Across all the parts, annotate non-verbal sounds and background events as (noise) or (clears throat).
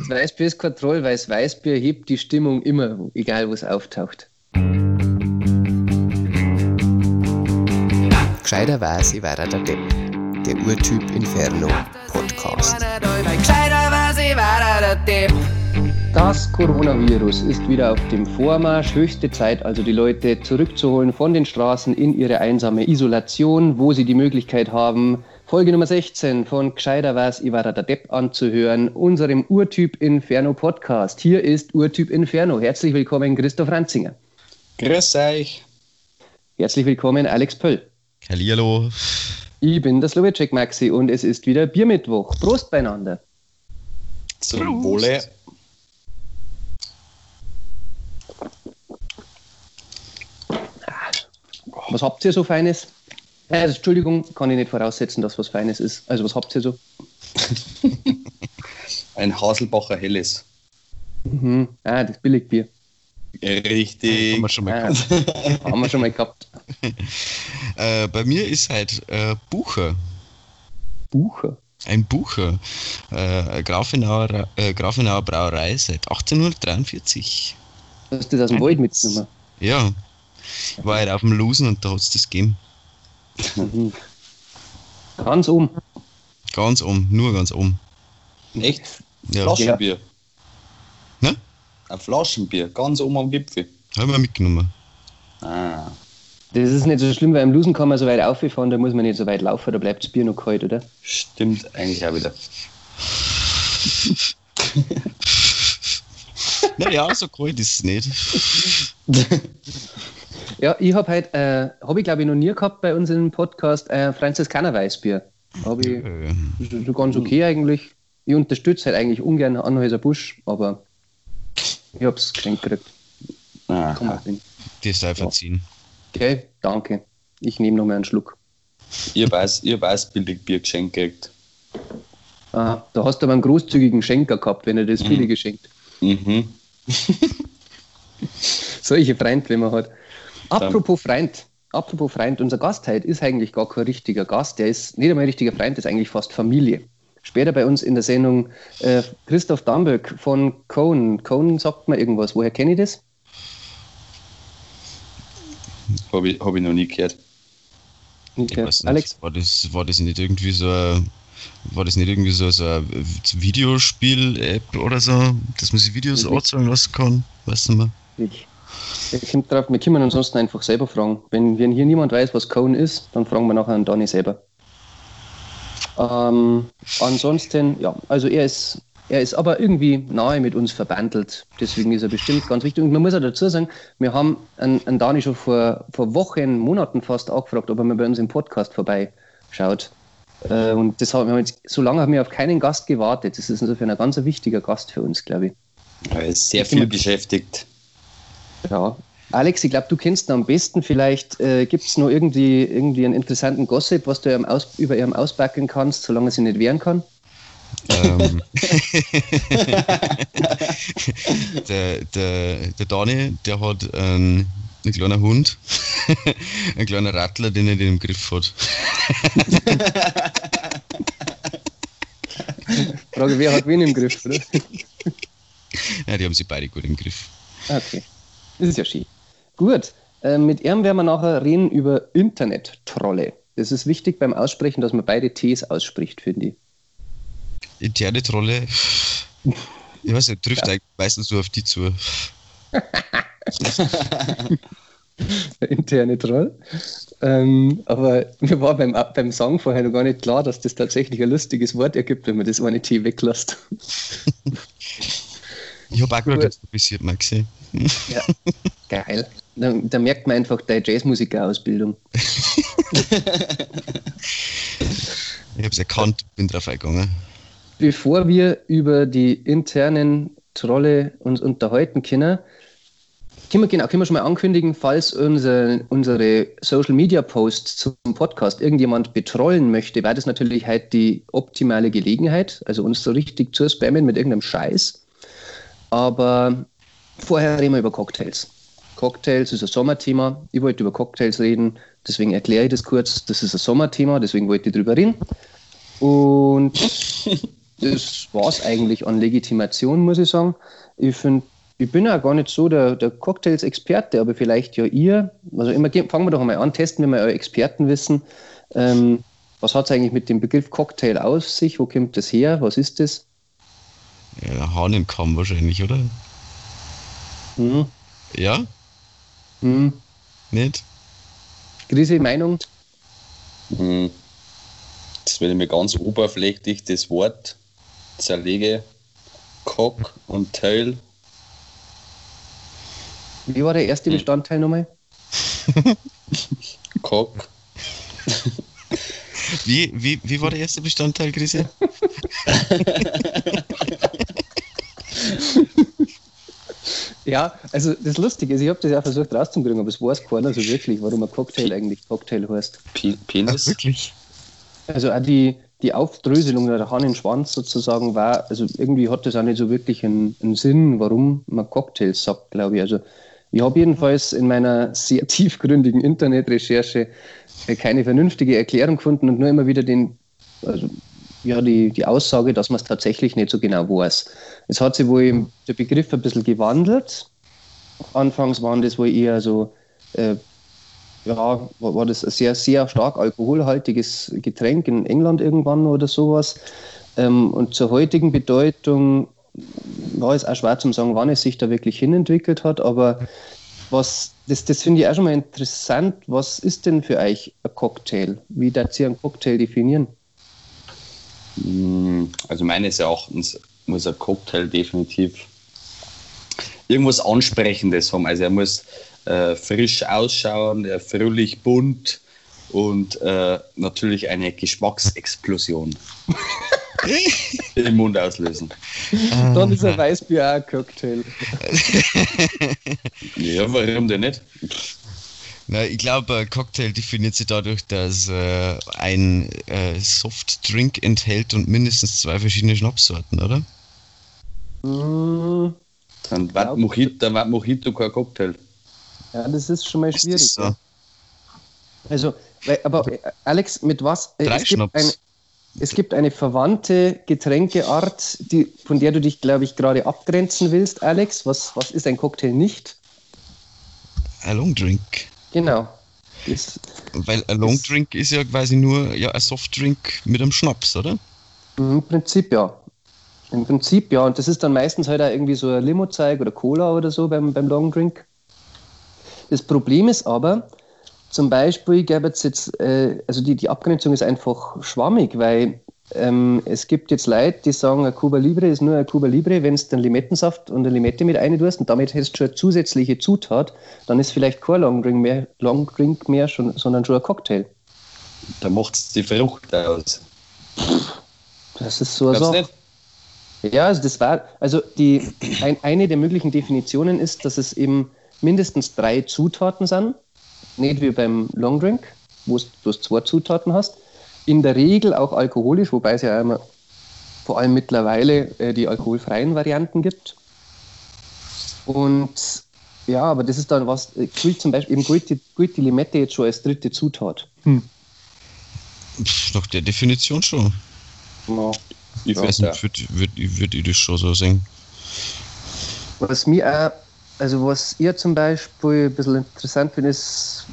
Das Weißbier ist kein Troll, weil das Weißbier hebt die Stimmung immer, egal wo es auftaucht. Gescheiter weiß, ich war der Depp. Der Urtyp Inferno Podcast. Das Coronavirus ist wieder auf dem Vormarsch. Höchste Zeit, also die Leute zurückzuholen von den Straßen in ihre einsame Isolation, wo sie die Möglichkeit haben, Folge Nummer 16 von Gescheiter was, ich war der Depp anzuhören, unserem Urtyp Inferno Podcast. Hier ist Urtyp Inferno. Herzlich willkommen, Christoph Ranzinger. Grüß euch. Herzlich willkommen, Alex Pöll. Hallihallo. Ich bin der Slowacek Maxi und es ist wieder Biermittwoch. Prost beieinander. Zum Prost. Wohle. Was habt ihr so Feines? Äh, Entschuldigung, kann ich nicht voraussetzen, dass was Feines ist. Also, was habt ihr so? (laughs) Ein Haselbacher Helles. Mhm. Ah, das Billigbier. Richtig. Haben wir schon mal ah, gehabt. haben wir schon mal gehabt. (laughs) äh, bei mir ist halt äh, Bucher. Bucher? Ein Bucher. Äh, Grafenauer, äh, Grafenauer Brauerei seit 1843. Hast du das aus dem Wald mitgenommen? Ja. Ich war halt auf dem Losen und da hat es das gegeben. Mhm. (laughs) Ganz um. Ganz um, nur ganz um. Echt? Ja. Flaschenbier. Ne? Ein Flaschenbier, ganz oben am Gipfel. Haben wir mitgenommen. Ah. Das ist nicht so schlimm, weil im Lusen kann man so weit auffahren, da muss man nicht so weit laufen, da bleibt das Bier noch kalt, oder? Stimmt eigentlich auch wieder. (laughs) naja, so kalt ist es nicht. (laughs) Ja, ich habe halt, äh, habe ich glaube ich noch nie gehabt bei uns im Podcast, äh, Franziskaner Weißbier. Habe ich ja. so ganz okay eigentlich. Ich unterstütze halt eigentlich ungern Anhäuser Busch, aber ich habe es geschenkt gekriegt. Ah, Die ist einfach ziehen. Okay, danke. Ich nehme noch mal einen Schluck. Ihr weiß, ihr weiß billig Bier geschenkt gekriegt. Ah, da hast du aber einen großzügigen Schenker gehabt, wenn er das mhm. viele geschenkt. Mhm. (laughs) Solche Freunde, wenn man hat. Apropos Freund, apropos Freund, unser Gast heute ist eigentlich gar kein richtiger Gast, der ist nicht einmal ein richtiger Freund, der ist eigentlich fast Familie. Später bei uns in der Sendung äh, Christoph Damböck von Cohn. Cohn sagt mir irgendwas. Woher kenne ich das? Habe ich, hab ich noch nie gehört. Okay. Alex? War das, war das nicht irgendwie so ein, war das nicht irgendwie so, so eine Videospiel-App oder so, dass man sich Videos anzeigen lassen kann? Weißt du mal? Ich kommt drauf, wir können ansonsten einfach selber fragen. Wenn, wenn hier niemand weiß, was Cone ist, dann fragen wir nachher an Donny selber. Ähm, ansonsten, ja, also er ist, er ist aber irgendwie nahe mit uns verbandelt. Deswegen ist er bestimmt ganz wichtig. Und man muss auch dazu sagen, wir haben einen, einen Dani schon vor, vor Wochen, Monaten fast auch gefragt, ob er mal bei uns im Podcast vorbeischaut. Äh, und das haben wir jetzt, so lange haben wir auf keinen Gast gewartet. Das ist insofern ein ganz wichtiger Gast für uns, glaube ich. Er ist sehr viel beschäftigt. Ja. Alex, ich glaube, du kennst ihn am besten. Vielleicht äh, gibt es noch irgendwie, irgendwie einen interessanten Gossip, was du Aus, über ihrem ausbacken kannst, solange sie nicht wehren kann. Ähm. (laughs) (laughs) der, der, der Dani, der hat ähm, einen kleinen Hund, (laughs) ein kleiner Rattler, den er nicht im Griff hat. Frage, wer hat wen im Griff, oder? Ja, die haben sie beide gut im Griff. Okay. Das ist ja schön. Gut, äh, mit ihm werden wir nachher reden über Internet-Trolle. Das ist wichtig beim Aussprechen, dass man beide Ts ausspricht, finde ich. Interne Trolle, ich weiß nicht, trifft ja. eigentlich meistens nur auf die zu. (laughs) Der interne Troll. Ähm, aber mir war beim, beim Song vorher noch gar nicht klar, dass das tatsächlich ein lustiges Wort ergibt, wenn man das eine T weglässt. Ich habe auch gerade das mal gesehen. Ja, geil. Da, da, merkt man einfach deine Jazzmusiker-Ausbildung. ich habe es erkannt, bin drauf eingegangen. Bevor wir über die internen Trolle uns unterhalten können, können wir, genau, können wir schon mal ankündigen, falls unser, unsere Social Media Posts zum Podcast irgendjemand betrollen möchte, wäre das natürlich halt die optimale Gelegenheit, also uns so richtig zu spammen mit irgendeinem Scheiß. Aber vorher reden wir über Cocktails. Cocktails ist ein Sommerthema. Ich wollte über Cocktails reden, deswegen erkläre ich das kurz. Das ist ein Sommerthema, deswegen wollte ich drüber reden. Und (laughs) das war es eigentlich an Legitimation, muss ich sagen. Ich finde, ich bin ja gar nicht so der, der Cocktails-Experte, aber vielleicht ja ihr. Also immer fangen wir doch mal an, testen wir mal euer Expertenwissen. Ähm, was hat es eigentlich mit dem Begriff Cocktail auf sich? Wo kommt das her? Was ist das? Ja, Hahnenkamm wahrscheinlich, oder? Hm. Ja? Hm. Nicht? Krise, Meinung? Hm. Das wenn ich mir ganz oberflächlich das Wort zerlege, Cock und Tail. Wie war der erste Hm. Bestandteil nochmal? (laughs) Cock. Wie, wie, wie war der erste Bestandteil, Chrissy? (laughs) Ja, also das Lustige ist, ich habe das ja versucht rauszukriegen, aber es weiß keiner so wirklich, warum ein Cocktail eigentlich Cocktail heißt. Pe Penis. wirklich? Also auch die, die Aufdröselung der Hahnenschwanz sozusagen war, also irgendwie hat das auch nicht so wirklich einen, einen Sinn, warum man Cocktails sagt, glaube ich. Also ich habe jedenfalls in meiner sehr (laughs) tiefgründigen Internetrecherche äh, keine vernünftige Erklärung gefunden und nur immer wieder den, also ja, die, die Aussage, dass man es tatsächlich nicht so genau weiß. Es hat sich wohl der Begriff ein bisschen gewandelt. Anfangs waren das wohl eher so, äh, ja, war, das ein sehr, sehr stark alkoholhaltiges Getränk in England irgendwann oder sowas. Ähm, und zur heutigen Bedeutung war es auch schwer zu sagen, wann es sich da wirklich hinentwickelt hat, aber was, das, das finde ich auch schon mal interessant. Was ist denn für euch ein Cocktail? Wie darf ihr einen Cocktail definieren? Hm, Also meines Erachtens muss ein Cocktail definitiv irgendwas Ansprechendes haben. Also er muss äh, frisch ausschauen, äh, fröhlich bunt und äh, natürlich eine Geschmacksexplosion (laughs) im Mund auslösen. Dann ist ein Weißbier auch ein Cocktail. Ja, warum denn nicht? Na, ich glaube, ein Cocktail definiert sich dadurch, dass äh, ein äh, Softdrink enthält und mindestens zwei verschiedene Schnapssorten, oder? Hm, Dann war Mojito, dann Mojito kein Cocktail. Ja, das ist schon mal Ist schwierig. so? Also, aber äh, Alex, mit was? äh, Drei es, gibt Schnaps. eine, es gibt eine verwandte Getränkeart, die, von der du dich, glaube ich, gerade abgrenzen willst, Alex. Was, was ist ein Cocktail nicht? Ein Longdrink. Genau. Das, Weil ein Longdrink ist ja quasi nur ja, ein Softdrink mit einem Schnaps, oder? Im Prinzip ja. Im Prinzip ja. Und das ist dann meistens halt auch irgendwie so ein Limo-Zeug oder Cola oder so beim, beim Long Drink. Das Problem ist aber, zum Beispiel gäbe es jetzt, äh, also die, die Abgrenzung ist einfach schwammig, weil ähm, es gibt jetzt Leute, die sagen, ein Cuba Libre ist nur ein Cuba Libre, wenn du den Limettensaft und eine Limette mit rein tust und damit hättest du schon eine zusätzliche Zutat, dann ist vielleicht kein Long Drink mehr, Long Drink mehr schon, sondern schon ein Cocktail. Da macht es die Frucht aus. Das ist so eine Sache. Ja, also das war, also die, ein, eine der möglichen Definitionen ist, dass es eben mindestens drei Zutaten sind. Nicht wie beim Long Drink, wo du zwei Zutaten hast. In der Regel auch alkoholisch, wobei es ja immer, vor allem mittlerweile äh, die alkoholfreien Varianten gibt. Und ja, aber das ist dann was, äh, gilt zum Beispiel, eben gilt die, gilt die Limette jetzt schon als dritte Zutat. Pff, nach der Definition schon. Ja. Ich Ich weiß nicht, würde würd, würd ich das schon so sehen. Was mir auch, also was ihr zum Beispiel ein bisschen interessant finde, ist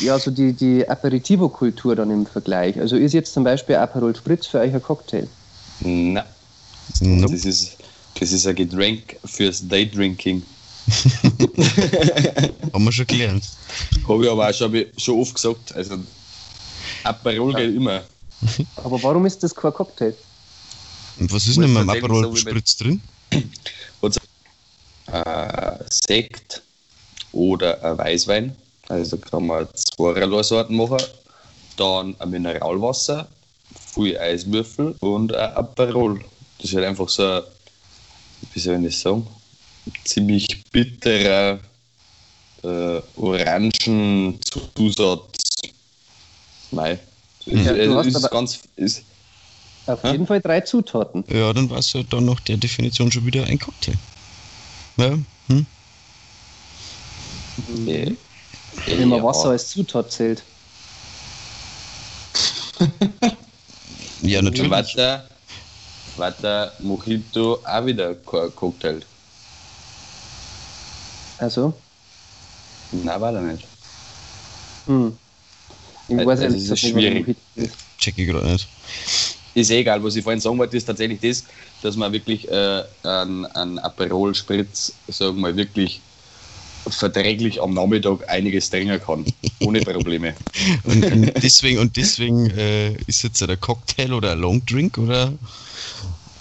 ja so die, die Aperitivo-Kultur dann im Vergleich. Also ist jetzt zum Beispiel Aperol Spritz für euch ein Cocktail? Nein, Nope. das ist, das ist ein Getränk fürs Daydrinking. (laughs) Haben wir schon gelernt. Habe ich aber auch schon, schon oft gesagt. Also, Aperol geht immer. Aber warum ist das kein Cocktail? Und was ist denn mit dem Aperol Spritz drin? Äh, Sekt oder ein Weißwein. Also kann man zweierlei Sorten machen. Dann ein Mineralwasser, viel Eiswürfel und ein Aperol. Das ist halt einfach so ein, wie soll ich das sagen, ziemlich bitterer äh, Orangenzusatz. Nein. Ja, du hast ist, ganz, ist, Auf Hä? jeden Fall drei Zutaten. Ja, dann war es ja dann nach der Definition schon wieder ein Cocktail. Ja, hm? Wenn man ja. Wasser als Zutat zählt. (laughs) ja natürlich. Wasser, war der Mojito auch wieder Cocktail. Also, Nein, war er nicht. hm. Ich Also, weiß das ist gesagt nicht, was schwierig. ein Mojito ist. Check ich gerade nicht. Ist eh egal, was ich vorhin sagen wollte, ist tatsächlich das, dass man wirklich äh, einen, einen Aperol Spritz, sagen wir mal, wirklich verträglich am Nachmittag einiges trinken kann. Ohne Probleme. (laughs) Und, und deswegen, und deswegen äh, ist jetzt ein Cocktail oder ein Long Drink oder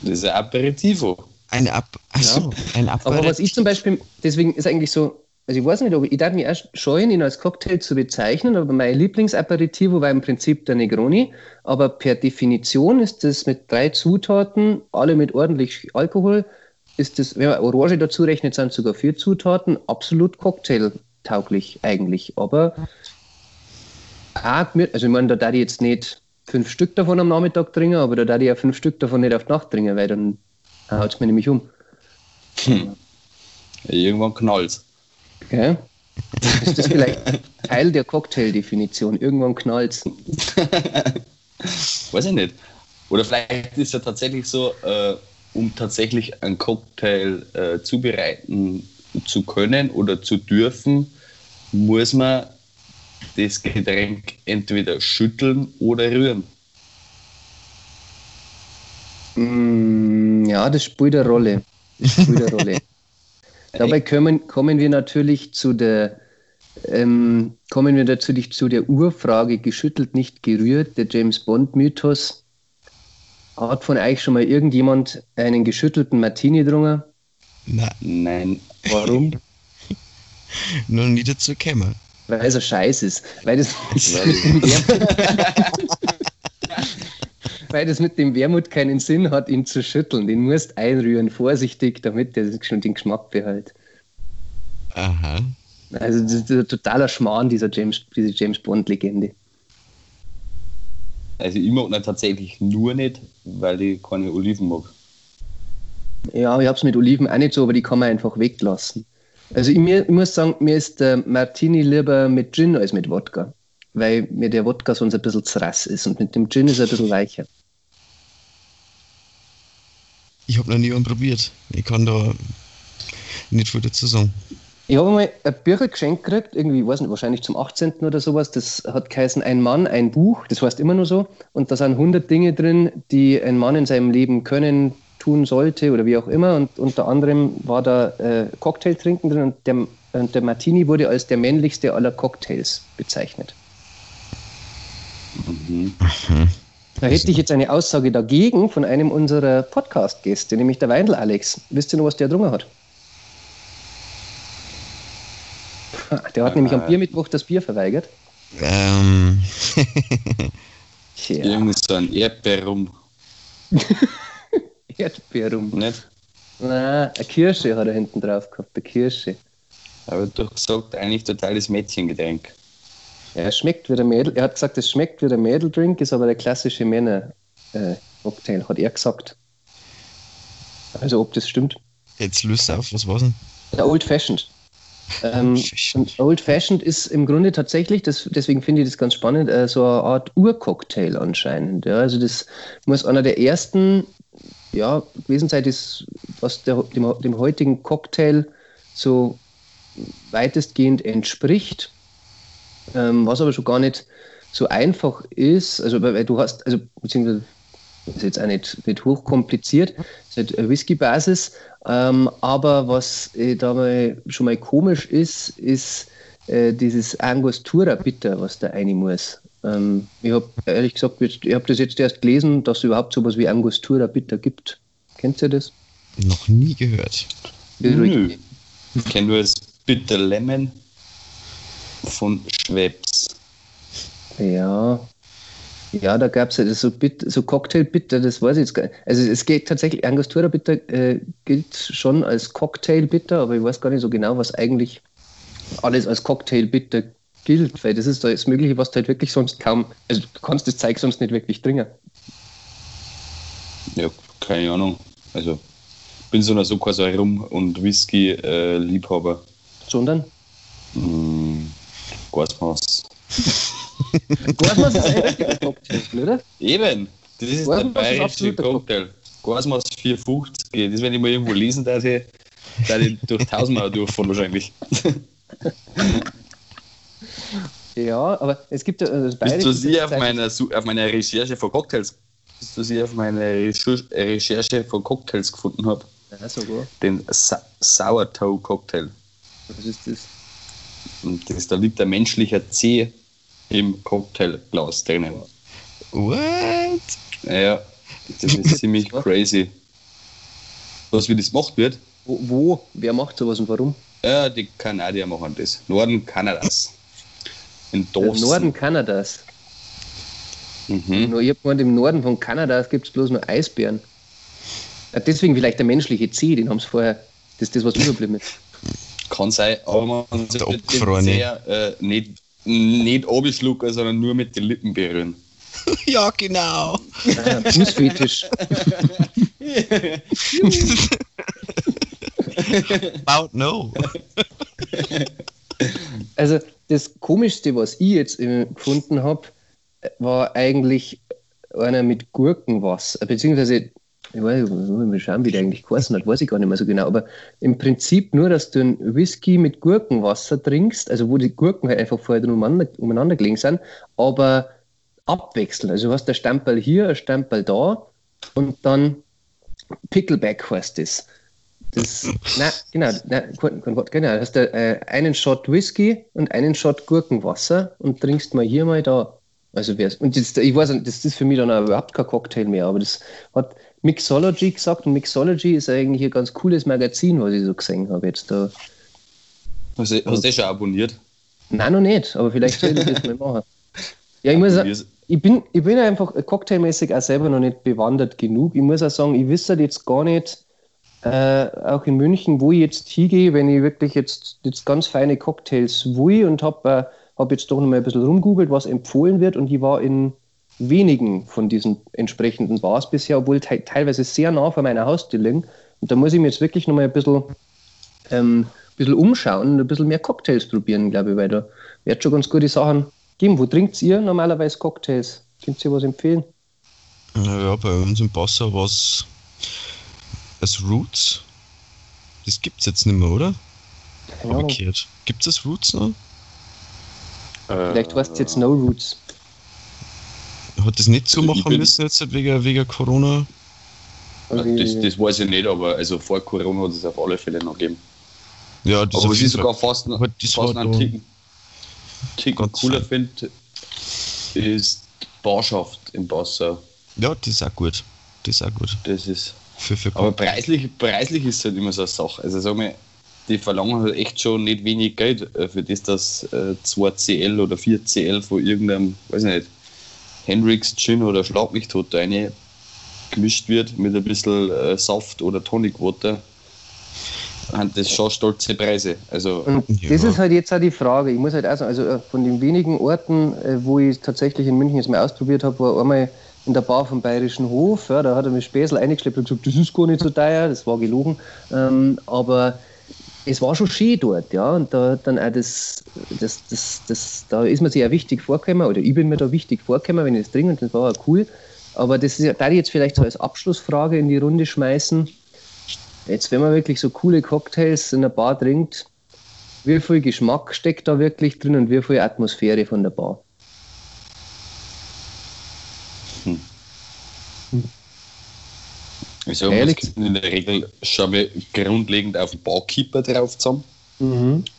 Das ist ein Aperitivo. ein Ab also, ein Aber was ich zum Beispiel, deswegen ist eigentlich so, also ich weiß nicht, ob ich, ich darf mich erst scheuen, ihn als Cocktail zu bezeichnen, aber mein Lieblingsaperitivo war im Prinzip der Negroni. Aber per Definition ist das mit drei Zutaten, alle mit ordentlich Alkohol, ist das, wenn man Orange dazu rechnet, sind sogar vier Zutaten, absolut cocktailtauglich eigentlich. Aber auch, also ich meine, da darf ich jetzt nicht fünf Stück davon am Nachmittag trinken, aber da darf ich ja fünf Stück davon nicht auf die Nacht trinken, weil dann haut es mir nämlich um. Irgendwann knallt's. Gell? Ist das vielleicht Teil der Cocktail-Definition? Irgendwann knallt's. (laughs) Weiß ich nicht. Oder vielleicht ist ja tatsächlich so, äh, um tatsächlich einen Cocktail äh, zubereiten zu können oder zu dürfen, muss man das Getränk entweder schütteln oder rühren. Mm, ja, das spielt eine Rolle. Das spielt eine Rolle. (laughs) Dabei kommen, kommen wir natürlich zu der ähm, kommen wir natürlich zu der Urfrage geschüttelt, nicht gerührt, der James Bond Mythos. Hat von euch schon mal irgendjemand einen geschüttelten Martini getrunken? Na, Nein. Warum? (laughs) noch nie dazu gekommen. Weil es ein Scheiß ist. Weil das, (laughs) (laughs) Weil- das mit dem Wermut keinen Sinn hat, ihn zu schütteln. Den musst einrühren, vorsichtig, damit der schon den Geschmack behält. Aha. Also das ist ein totaler Schmarrn, dieser James, diese James Bond-Legende. Also ich mag ihn tatsächlich nur nicht, weil ich keine Oliven mag. Ja, ich habe es mit Oliven auch nicht so, aber die kann man einfach weglassen. Also ich, mir, ich muss sagen, mir ist der Martini lieber mit Gin als mit Wodka. Weil mir der Wodka sonst ein bisschen zu rass ist und mit dem Gin ist er ein bisschen weicher. Ich habe noch nie einen probiert. Ich kann da nicht viel dazu sagen. Ich habe mal ein Bücher geschenkt gekriegt, irgendwie, ich weiß nicht, wahrscheinlich zum 18. oder sowas. Das hat geheißen Ein Mann, ein Buch. Das heißt immer nur so. Und da sind 100 Dinge drin, die ein Mann in seinem Leben können, tun sollte oder wie auch immer. Und unter anderem war da äh, Cocktail trinken drin und der, und der Martini wurde als der männlichste aller Cocktails bezeichnet. Mhm. Da hätte ich jetzt eine Aussage dagegen von einem unserer Podcast-Gäste, nämlich der Weindl Alex. Wisst ihr noch, was der drungen hat? Der hat nämlich am Äh. Biermittwoch das Bier verweigert. Ähm, (laughs) Tja, Irgend so ein Erdbeerrum, (laughs) Erdbeerrum. nicht? Na, eine Kirsche hat er hinten drauf gehabt, eine Kirsche. Aber doch gesagt, eigentlich totales Mädchengetränk. Es schmeckt wie der Mädel. Er hat gesagt, es schmeckt wie der Mädeldrink, ist aber der klassische Männer-Cocktail, hat er gesagt. Also, ob das stimmt. jetzt löst auf, was war's denn? Der Old Fashioned. Ähm, und Old Fashioned ist im Grunde tatsächlich, das, deswegen finde ich das ganz spannend, äh, so eine Art Urcocktail anscheinend. Ja. Also das muss einer der ersten ja, gewesen sein, das, was der, dem, dem heutigen Cocktail so weitestgehend entspricht, ähm, was aber schon gar nicht so einfach ist. Also weil du hast, also beziehungsweise ist jetzt auch nicht, nicht hochkompliziert, ist halt eine Whisky-Basis, ähm, aber was äh, da mal, schon mal komisch ist, ist äh, dieses Angostura Bitter, was da rein muss. Ähm, ich habe ehrlich gesagt, ich habe das jetzt erst gelesen, dass es überhaupt sowas wie Angostura Bitter gibt. Kennt ihr das? Noch nie gehört. Nö. Ich kenne nur das Bitter Lemon von Schweppes. Ja. Ja, da gab es ja so, Bit, so Cocktail-Bitter, das weiß ich jetzt gar nicht. Also es geht tatsächlich, Angostura-Bitter äh, gilt schon als Cocktail-Bitter, aber ich weiß gar nicht so genau, was eigentlich alles als Cocktail-Bitter gilt, weil das ist das Mögliche, was du halt wirklich sonst kaum, also du kannst das Zeug sonst nicht wirklich trinken. Ja, keine Ahnung. Also, bin so oder so so Rum- und Whisky-Liebhaber. Sondern, Hm, Gasmaß. (laughs) Gorsmaß ist ein richtiger Cocktail, oder? Eben, das ist Gasmaß der ist bayerische absoluter Cocktail. Gasmaß 450 geht. Das, wenn ich mal irgendwo lesen darf, ich, darf ich durch Tausendmal (laughs) durchfahren wahrscheinlich. (laughs) Ja, aber es gibt ja das Bist du sie auf meiner, auf meiner Recherche von Cocktails? Bist du sie auf meiner Recher- Recherche von Cocktails gefunden habe? Ja, sogar. Den Sa Sourdough Cocktail. Was ist das? Und das, da liegt ein menschlicher Zeh im Cocktailglas drinnen. What? Ja, das ist (laughs) ziemlich crazy. Was wie das gemacht wird? Wo, wo? Wer macht sowas und warum? Ja, die Kanadier machen das. Norden Kanadas. In Dawson. Norden Kanadas. Mhm. Nur ich hab gemeint, im Norden von Kanada gibt es bloß nur Eisbären. Ja, deswegen vielleicht der menschliche Zeh, den haben sie vorher. Das ist das, was überblieben ist. Kann sein, aber man sollte den sehr, äh, nicht, nicht abschlucken, sondern nur mit den Lippen berühren. (laughs) Ja, genau. Ah, Fußfetisch. (laughs) About no. Also das Komischste, was ich jetzt gefunden habe, war eigentlich einer mit Gurkenwasser, beziehungsweise, ich weiß, mal schauen, wie der eigentlich geheißen hat, weiß ich gar nicht mehr so genau, aber im Prinzip nur, dass du einen Whisky mit Gurkenwasser trinkst, also wo die Gurken halt einfach vorher umeinander, umeinander gelegen sind, aber abwechselnd. Also du hast ein Stempel hier, ein Stempel da und dann Pickleback heißt das. Das, nein, genau, Wort, genau. Du hast äh, einen Shot Whisky und einen Shot Gurkenwasser und trinkst mal hier, mal da. Also wär's. Und das, ich weiß nicht, das ist für mich dann auch überhaupt kein Cocktail mehr, aber das hat Mixology gesagt und Mixology ist eigentlich ein ganz cooles Magazin, was ich so gesehen habe jetzt da. Hast du, hast du das schon abonniert? Nein, noch nicht, aber vielleicht soll ich das mal machen. (laughs) Ja, ich muss, ich bin, ich bin einfach cocktailmäßig auch selber noch nicht bewandert genug. Ich muss auch sagen, ich wüsste jetzt gar nicht, äh, auch in München, wo ich jetzt hingehe, wenn ich wirklich jetzt, jetzt ganz feine Cocktails will und habe äh, hab jetzt doch noch mal ein bisschen rumgoogelt, was empfohlen wird und ich war in wenigen von diesen entsprechenden Bars bisher, obwohl te teilweise sehr nah vor meiner Haustür liegen. Und da muss ich mir jetzt wirklich noch mal ein bisschen, ähm, ein bisschen umschauen und ein bisschen mehr Cocktails probieren, glaube ich, weil da wird schon ganz gute Sachen geben. Wo trinkt ihr normalerweise Cocktails? Könnt ihr was empfehlen? Ja, bei uns im Passau war es das Roots. Das gibt's jetzt nicht mehr, oder? Umgekehrt. Gibt es das Roots noch? Vielleicht heißt es jetzt No Roots. Hat das nicht Also ich zumachen bin- müssen jetzt wegen, wegen Corona? Also Das, das weiß ich nicht, aber also vor Corona hat es auf alle Fälle noch gegeben. Ja, das Aber ich jeden sogar fast, das fast einen Ticken, Ticken cooler finde, ist Barschaft im Passau. Ja, das ist auch gut. Das ist auch gut. Das ist. Für, für Aber preislich, preislich ist es halt immer so eine Sache. Also sag mal, die verlangen halt echt schon nicht wenig Geld äh, für das, dass äh, 2CL oder 4CL von irgendeinem, weiß ich nicht, Hendrix Gin oder Schlag mich tot da rein gemischt wird mit ein bisschen äh, Saft oder Tonic Water. Haben das schon stolze Preise. Also Und Ja. das ist halt jetzt auch die Frage. Ich muss halt auch sagen, also äh, von den wenigen Orten, äh, wo ich tatsächlich in München jetzt mal ausprobiert habe, war einmal in der Bar vom Bayerischen Hof. Ja, da hat er mir Späßel eingeschleppt und gesagt, das ist gar nicht so teuer, das war gelogen. Ähm, aber es war schon schön dort, ja. Und da dann auch das, das, das, das, da ist man sich ja wichtig vorgekommen, oder ich bin mir da wichtig vorgekommen, wenn ich das trinke, und das war auch cool. Aber das ist da ich jetzt vielleicht so als Abschlussfrage in die Runde schmeißen. Jetzt, wenn man wirklich so coole Cocktails in der Bar trinkt, wie viel Geschmack steckt da wirklich drin und wie viel Atmosphäre von der Bar? Mal, Ehrlich? in der Regel schauen wir grundlegend auf den Barkeeper drauf zusammen.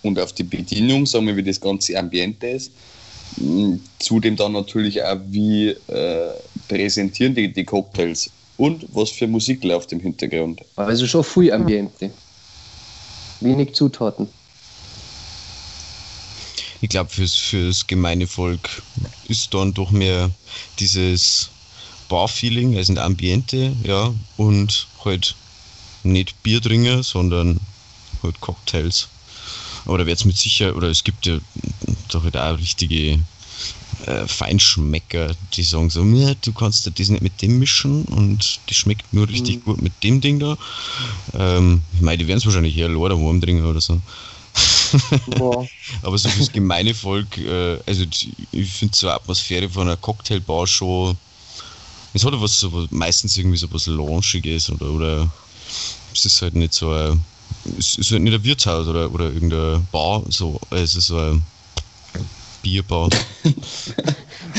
und auf die Bedienung, sagen wir, wie das ganze Ambiente ist. Mm, Zudem dann natürlich auch, wie äh, präsentieren die, die Cocktails und was für Musik läuft im Hintergrund. Also schon viel Ambiente. Wenig Zutaten. Ich glaube, fürs, fürs gemeine Volk ist dann doch mehr dieses Bar-Feeling, also ein Ambiente, ja, und halt nicht Bier trinken, sondern halt Cocktails. Aber da wird es mit Sicherheit, oder es gibt ja doch halt auch richtige äh, Feinschmecker, die sagen so, ja, du kannst das nicht mit dem mischen und das schmeckt nur richtig gut mit dem Ding da. Ähm, ich meine, die werden es wahrscheinlich eher Lorder warm trinken oder so. (laughs) Aber so fürs gemeine Volk, äh, also die- ich finde so eine Atmosphäre von einer Cocktailbar schon Es hat ja was, so, was- meistens irgendwie so was Launchiges oder, oder es ist halt nicht so ein, es ist halt nicht ein Wirtshaus oder, oder irgendeine Bar, so, es ist so ein Bierbar. (laughs)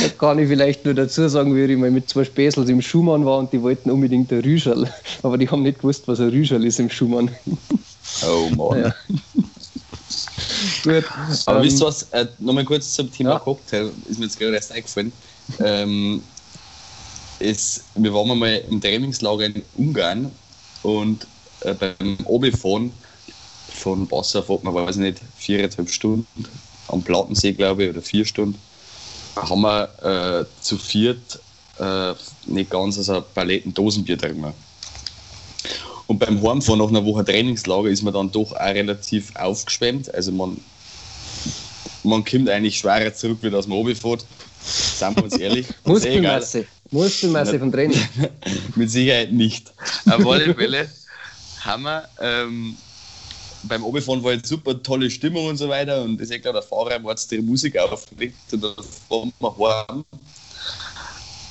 Da kann ich vielleicht nur dazu sagen, wie ich mal mit zwei Späßels im Schumann war und die wollten unbedingt ein Rüschel. Aber die haben nicht gewusst, was ein Rüschel ist im Schumann. Oh Mann. Ja. Gut. Aber ähm, wisst ihr was, äh, nochmal kurz zum Thema Ja. Cocktail, ist mir jetzt gerade erst eingefallen. Ähm, es, wir waren mal im Trainingslager in Ungarn und äh, beim Obifahren von Wasser fährt man, weiß ich nicht, viereinhalb Stunden am Plattensee, glaube ich, oder vier Stunden. Haben wir äh, zu viert äh, nicht ganz, also Paletten Dosenbier drin. Und beim Heimfahren nach einer Woche Trainingslager ist man dann doch auch relativ aufgeschwemmt. Also man, man kommt eigentlich schwerer zurück, wie dass man runterfährt. Seien wir uns ehrlich. (laughs) Eh. Muskelmasse. Muskelmasse vom Training. (laughs) Mit Sicherheit nicht. Auf alle Fälle haben wir ähm, beim Oberfahren war jetzt super tolle Stimmung und so weiter und ist ja klar, der Fahrer hat jetzt die Musik aufgelegt und dann fahren wir heim.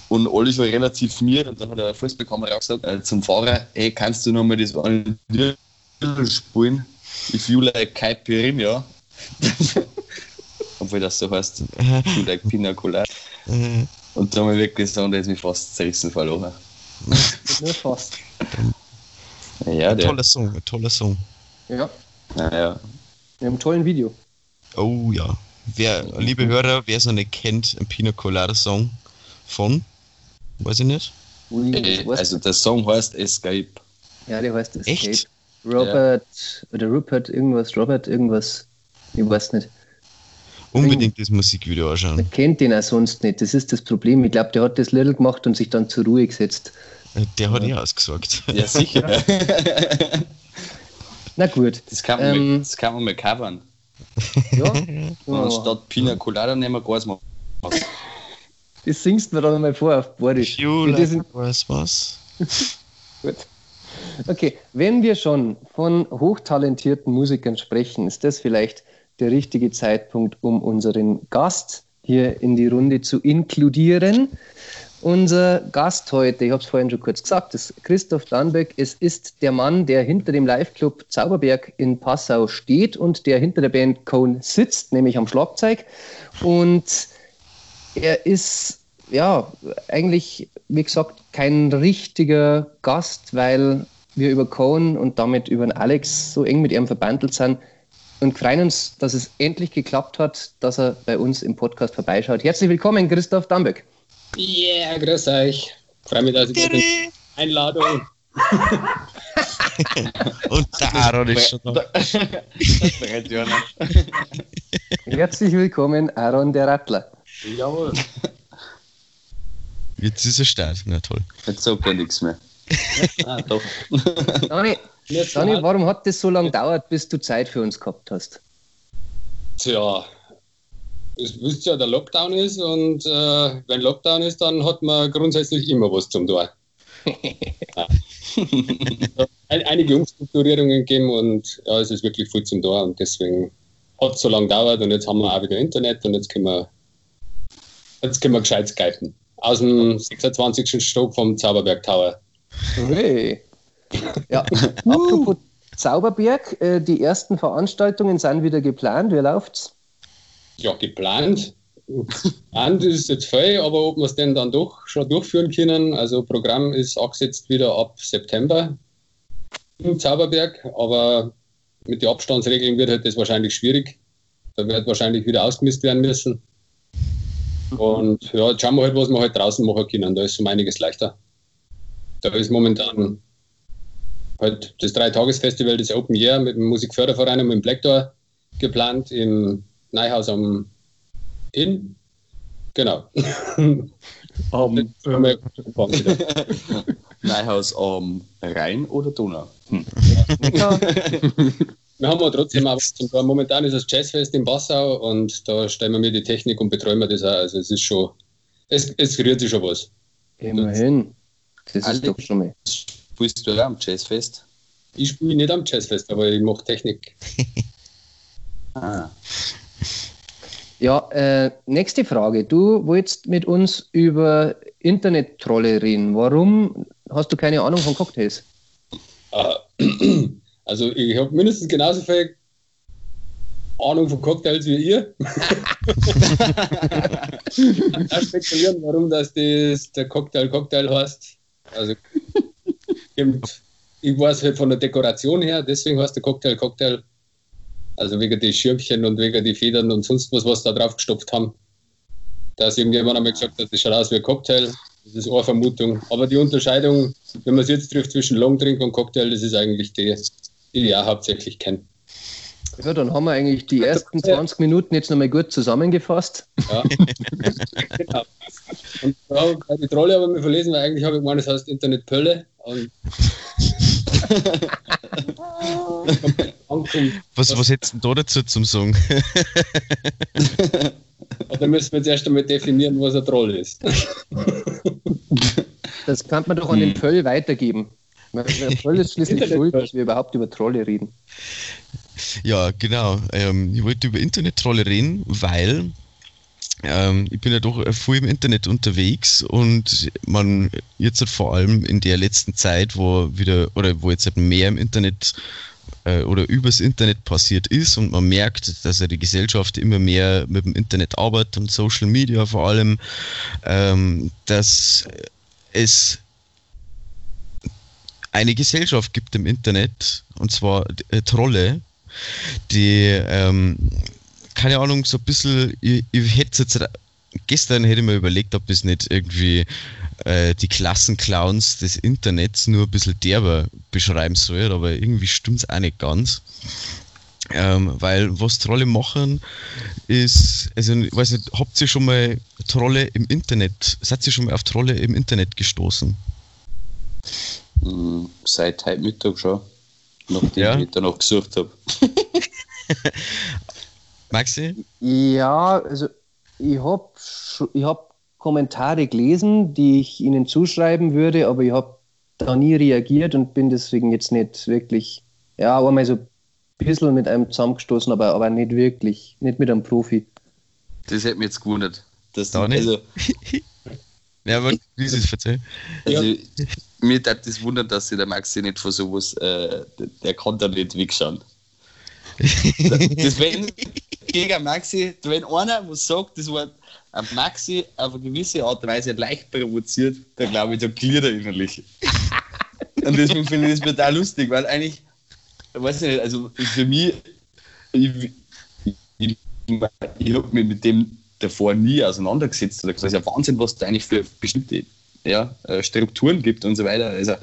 Und alle schon relativ mir und dann hat der Fußballkamera gesagt äh, zum Fahrer, ey, kannst du nochmal das eine spielen? If you like Caipirinha. (laughs) Obwohl das so heißt, if you like Pina Colada. Und da haben wir wirklich gesagt, der ist mich fast zerrissen verloren. Nur fast. Ja, ein der. toller Song, ein toller Song. Ja, Naja. wir haben ein tolles Video. Oh ja. Wer, liebe Hörer, wer es noch nicht kennt, ein Pina Colada Song von, weiß ich nicht. Äh? Also der Song heißt Escape. ja, der heißt Escape. Echt? Robert oder Rupert irgendwas, Robert irgendwas. Ich weiß nicht. Unbedingt das Musikvideo anschauen. Man kennt den auch sonst nicht. Das ist das Problem. Ich glaube, der hat das Little gemacht und sich dann zur Ruhe gesetzt. Der hat ja ausgesagt. Ja, sicher. (laughs) Na gut. Das kann man, Ähm, mal, das kann man mal covern. Ja. (laughs) Und anstatt Pina Colada nehmen wir Gas machen. Das singst du mir dann mal vor auf Bordisch. You like was? Gut. Okay, wenn wir schon von hochtalentierten Musikern sprechen, ist das vielleicht der richtige Zeitpunkt, um unseren Gast hier in die Runde zu inkludieren. Unser Gast heute, ich habe es vorhin schon kurz gesagt, ist Christoph Danbeck. Es ist der Mann, der hinter dem Live-Club Zauberberg in Passau steht und der hinter der Band Cone sitzt, nämlich am Schlagzeug. Und er ist ja eigentlich, wie gesagt, kein richtiger Gast, weil wir über Cohen und damit über den Alex so eng mit ihm verbandelt sind und freuen uns, dass es endlich geklappt hat, dass er bei uns im Podcast vorbeischaut. Herzlich willkommen, Christoph Damböck. Yeah, grüß euch. Freue mich, dass ich da bin. Einladung. (laughs) Und der Aaron ist schon da. Bereit, (laughs) Johanna? Herzlich willkommen, Aaron der Rattler. Jawohl. Jetzt ist er Start. Na toll. Jetzt sagt er nichts mehr. Ah, doch. Ist Dani, warum hat das so lange gedauert, bis du Zeit für uns gehabt hast? Tja, es wisst ja, der Lockdown ist und äh, wenn Lockdown ist, dann hat man grundsätzlich immer was zum Tor. (laughs) Ein, einige Umstrukturierungen gegeben und ja, es ist wirklich viel zum Tor und deswegen hat es so lange gedauert und jetzt haben wir auch wieder Internet und jetzt können wir, jetzt können wir gescheit skypen. Aus dem 26. Stock vom Zauberberg Tower. Hey. Ja, (laughs) apropos Zauberberg, äh, die ersten Veranstaltungen sind wieder geplant. Wie läuft's? ja, geplant. Geplant ist jetzt voll, aber ob wir es denn dann doch schon durchführen können, also Programm ist angesetzt wieder ab September im Zauberberg, aber mit den Abstandsregeln wird halt das wahrscheinlich schwierig. Da wird wahrscheinlich wieder ausgemisst werden müssen. Und ja, jetzt schauen wir halt, was wir halt draußen machen können. Da ist um einiges leichter. Da ist momentan halt das Dreitagesfestival, das Open Year mit dem Musikförderverein und mit dem Blackdoor geplant im Neuhaus am Inn. Genau. (laughs) Um, Einmal- (laughs) Neuhaus am Rhein oder Donau? Hm. ja, (laughs) Wir haben aber trotzdem auch was zum Tor. Momentan ist das Jazzfest in Passau und da stellen wir mir die Technik und betreuen wir das auch. Also es ist schon, es, es rührt sich schon was. immerhin. Das ist doch schon mal. Spielst du auch am Jazzfest? Ich spiele nicht am Jazzfest, aber ich mache Technik. (laughs) Ah. Ja, äh, nächste Frage. Du wolltest mit uns über Internet-Trolle reden. Warum hast du keine Ahnung von Cocktails? Äh, (clears throat) Also ich habe mindestens genauso viel Ahnung von Cocktails wie ihr. (laughs) (laughs) Auch spekulieren, warum das, das der Cocktail Cocktail heißt. Also ich weiß halt von der Dekoration her, deswegen heißt der Cocktail Cocktail. Also wegen die Schirmchen und wegen die Federn und sonst was, was da drauf gestopft haben. Da ist irgendjemand einmal gesagt, das schaut aus wie ein Cocktail. Das ist eine Vermutung. Aber die Unterscheidung, wenn man es jetzt trifft zwischen Longdrink und Cocktail, das ist eigentlich die, die ich auch hauptsächlich kenne. Ja, dann haben wir eigentlich die ersten 20 Minuten jetzt nochmal gut zusammengefasst. Ja. (laughs) genau. Und ja, bei die Trolle habe ich mir verlesen, weil eigentlich habe ich gemeint, das heißt Internet Pölle. Was, was hättest du denn da dazu zum Sagen? (laughs) da müssen wir jetzt erst einmal definieren, was ein Troll ist. Das kann man doch an den Pöll weitergeben. Der (laughs) Pöll ist schließlich schuld, dass wir überhaupt über Trolle reden. Ja, genau. Ähm, ich wollte über Internet-Trolle reden, weil ähm, ich bin ja doch viel im Internet unterwegs und man jetzt halt vor allem in der letzten Zeit, wo wieder oder wo jetzt halt mehr im Internet äh, oder übers Internet passiert ist und man merkt, dass ja die Gesellschaft immer mehr mit dem Internet arbeitet und Social Media vor allem, ähm, dass es eine Gesellschaft gibt im Internet und zwar äh, Trolle, die ähm, keine Ahnung, so ein bisschen, ich, ich hätte jetzt, gestern hätte ich mir überlegt, ob es nicht irgendwie äh, die Klassenclowns des Internets nur ein bisschen derber beschreiben soll, aber irgendwie stimmt es auch nicht ganz. Ähm, weil was Trolle machen ist, also ich weiß nicht, habt ihr schon mal Trolle im Internet, seid ihr schon mal auf Trolle im Internet gestoßen? Hm, Seit heute Mittag schon. Nachdem Ja. ich danach gesucht habe. (laughs) (laughs) Maxi? Ja, also ich habe ich hab Kommentare gelesen, die ich Ihnen zuschreiben würde, aber ich habe da nie reagiert und bin deswegen jetzt nicht wirklich, ja, einmal so ein bisschen mit einem zusammengestoßen, aber, aber nicht wirklich, nicht mit einem Profi. Das hätte mich jetzt gewundert. Das, Da nicht? also, (laughs) Ja, aber wie ist es erzählen? also mir tat das wundern, dass sich der Maxi nicht von sowas, äh, der, der kann da nicht wegschauen. (laughs) das wenn gegen Maxi, wenn einer was sagt, das war ein Maxi auf eine gewisse Art und Weise leicht provoziert, dann glaube ich, da gliert er innerlich. (laughs) und deswegen finde ich das total lustig, weil eigentlich, ich weiß nicht, also für mich, ich, ich, ich habe mich mit dem davor nie auseinandergesetzt oder gesagt, ist ja Wahnsinn, was da eigentlich für bestimmte ja, äh, Strukturen gibt und so weiter. Also,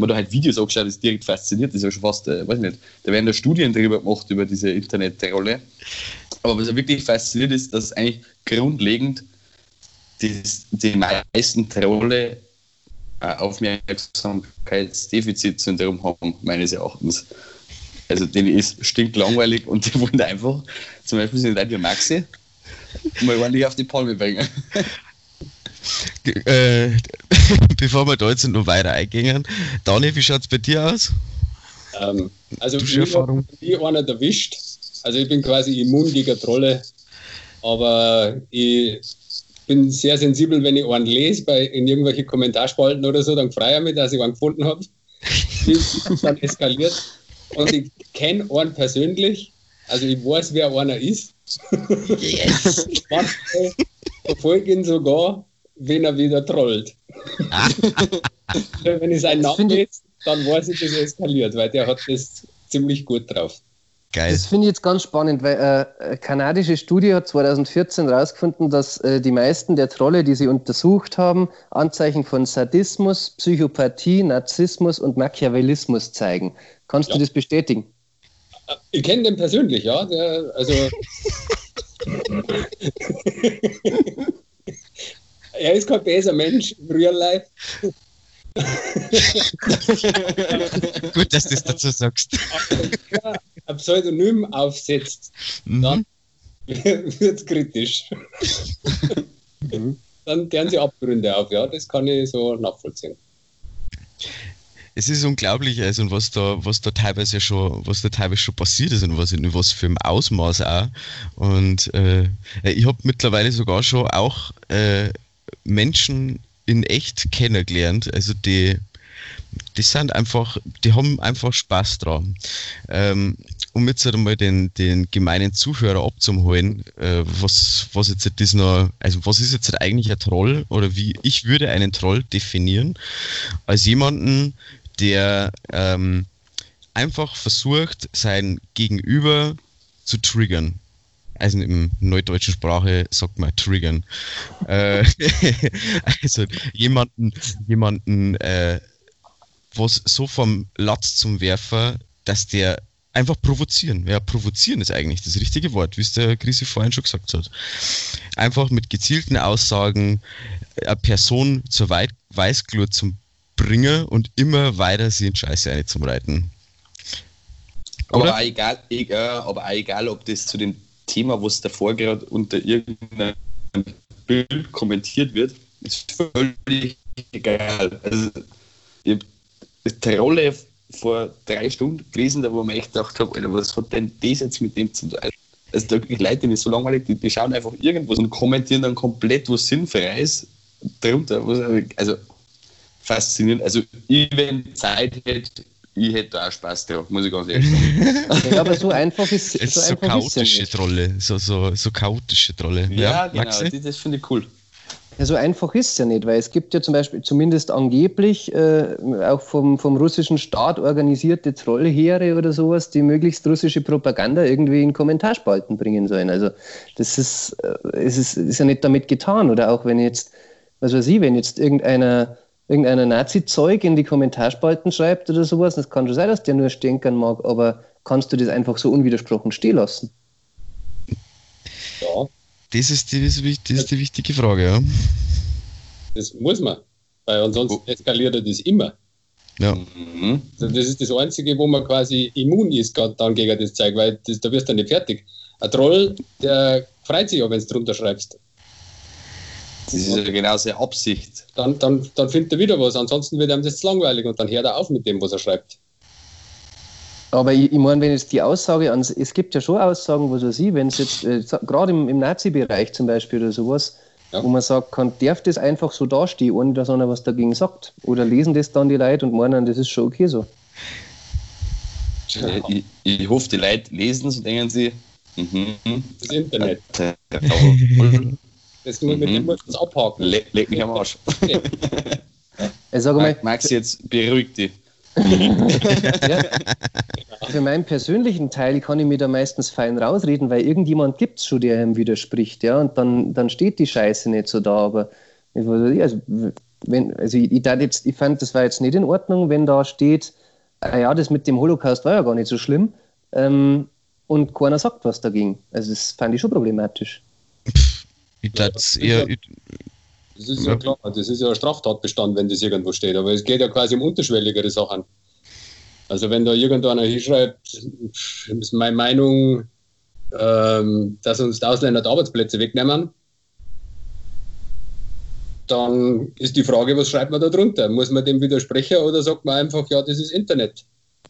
man da halt Videos angeschaut, ist direkt fasziniert. Das ist ja schon fast, äh, weiß ich nicht, da werden da Studien darüber gemacht, über diese Internetrolle. Aber was ja wirklich fasziniert ist, dass eigentlich grundlegend das, die meisten Trolle ein Aufmerksamkeitsdefizitsyndrom haben, meines Erachtens. Also denen ist stinklangweilig und die wollen einfach, zum Beispiel sind Leute wie Maxi, mal ordentlich auf die Palme bringen. Äh, (laughs) bevor wir da jetzt noch weiter eingehen, Dani, wie schaut es bei dir aus? Ähm, also Erfahrung? hat nie einer erwischt. Also ich bin quasi immun gegen Trolle, aber ich bin sehr sensibel, wenn ich einen lese bei, in irgendwelche Kommentarspalten oder so, dann freue ich mich, dass ich einen gefunden habe. Dann eskaliert. Und ich kenne einen persönlich, also ich weiß, wer einer ist. Yes! Manchmal verfolge ihn sogar, wenn er wieder trollt. (laughs) wenn ich seinen Namen lese, dann weiß ich, dass er eskaliert, weil der hat das ziemlich gut drauf. Geil. Das finde ich jetzt ganz spannend, weil äh, eine kanadische Studie hat 2014 herausgefunden, dass äh, die meisten der Trolle, die sie untersucht haben, Anzeichen von Sadismus, Psychopathie, Narzissmus und Machiavellismus zeigen. Kannst Ja. du das bestätigen? Ich kenne den persönlich, ja. Der, also. (laughs) er ist kein böser Mensch im Real Life. (laughs) Gut, dass du das dazu sagst. Ein Pseudonym aufsetzt, Mhm. dann wird es kritisch. Dann deren sie Abgründe auf, ja, das kann ich so nachvollziehen. es ist unglaublich, also was da, was da teilweise schon, was da teilweise schon passiert ist und was in was für einem Ausmaß auch. Und äh, ich habe mittlerweile sogar schon auch äh, Menschen in echt kennengelernt, also die, die sind einfach, die haben einfach Spaß dran. Ähm, um jetzt halt einmal den, den gemeinen Zuhörer abzuholen, äh, was, was jetzt das noch, also was ist jetzt halt eigentlich ein Troll oder wie ich würde einen Troll definieren als jemanden, der ähm, einfach versucht, sein Gegenüber zu triggern. Also im neudeutschen Sprache sagt man triggern. äh, (laughs) also jemanden, jemanden äh, was so vom Latz zum Werfer, dass der einfach provozieren. Ja, provozieren ist eigentlich das richtige Wort, wie es der Krise vorhin schon gesagt hat. Einfach mit gezielten Aussagen eine Person zur Weißglut zum bringen und immer weiter sie in Scheiße eine zum Reiten. Aber auch, egal, egal, aber auch egal, ob das zu dem Thema, was davor gerade unter irgendeinem Bild kommentiert wird, ist völlig egal. Also, ich habe die Rolle vor drei Stunden gelesen, da wo man echt gedacht habe, was hat denn das jetzt mit dem zu tun? Also da wirklich Leute, die so langweilig, die, die schauen einfach irgendwas und kommentieren dann komplett was Sinnfreies drunter. also faszinierend. Also ich, wenn Zeit hätte, ich hätte da auch Spaß drauf, muss ich ganz ehrlich sagen. (laughs) ja, aber so einfach ist es. So, so chaotische Trolle, so, so, so chaotische Trolle. Ja, ja genau, das, das finde ich cool. Ja, so einfach ist es ja nicht, weil es gibt ja zum Beispiel zumindest angeblich äh, auch vom, vom russischen Staat organisierte Trollheere oder sowas, die möglichst russische Propaganda irgendwie in Kommentarspalten bringen sollen. Also das ist, äh, es ist, ist ja nicht damit getan. Oder auch wenn jetzt, was weiß ich, wenn jetzt irgendeiner irgendeiner Nazi-Zeug in die Kommentarspalten schreibt oder sowas, das kann schon sein, dass der nur stänkern mag, aber kannst du das einfach so unwidersprochen stehen lassen? Ja. Das ist die, das ist die wichtige Frage, ja. Das muss man, weil ansonsten eskaliert er das immer. Ja. Mhm. Das ist das Einzige, wo man quasi immun ist dann gegen das Zeug, weil das, da wirst du nicht fertig. Ein Troll, der freut sich ja, wenn du drunter schreibst. Das ist ja genau seine Absicht. Dann, dann, dann findet er wieder was, ansonsten wird ihm das langweilig und dann hört er auf mit dem, was er schreibt. Aber ich, ich meine, wenn jetzt die Aussage an, es gibt ja schon Aussagen, was weiß ich, wenn es jetzt, äh, gerade im, im Nazi-Bereich zum Beispiel oder sowas, ja. wo man sagt, kann, darf das einfach so dastehen, ohne dass einer was dagegen sagt? Oder lesen das dann die Leute und meinen, das ist schon okay so? Ja. Ich, ich, hoffe, die Leute lesen es und denken sie, mhm, das Internet. Das, mhm. Mit dem muss man abhaken. Le leg mich am Arsch. Okay. Sage mal, Max, jetzt beruhig dich. ja. Für meinen persönlichen Teil kann ich mir da meistens fein rausreden, weil irgendjemand gibt es schon, der ihm widerspricht, ja, und dann, dann steht die Scheiße nicht so da, aber also, wenn, also ich, ich, jetzt, ich fand, das war jetzt nicht in Ordnung, wenn da steht, ah ja, das mit dem Holocaust war ja gar nicht so schlimm, ähm, und keiner sagt was dagegen. Also das fand ich schon problematisch. Ja, das, ja, das ist ja, ja, klar, das ist ja ein Straftatbestand, wenn das irgendwo steht, aber es geht ja quasi um unterschwelligere Sachen. Also wenn da irgendeiner hinschreibt, ist meine Meinung, ähm, dass uns die Ausländer die Arbeitsplätze wegnehmen, dann ist die Frage, was schreibt man da drunter? Muss man dem widersprechen oder sagt man einfach, ja, das ist Internet?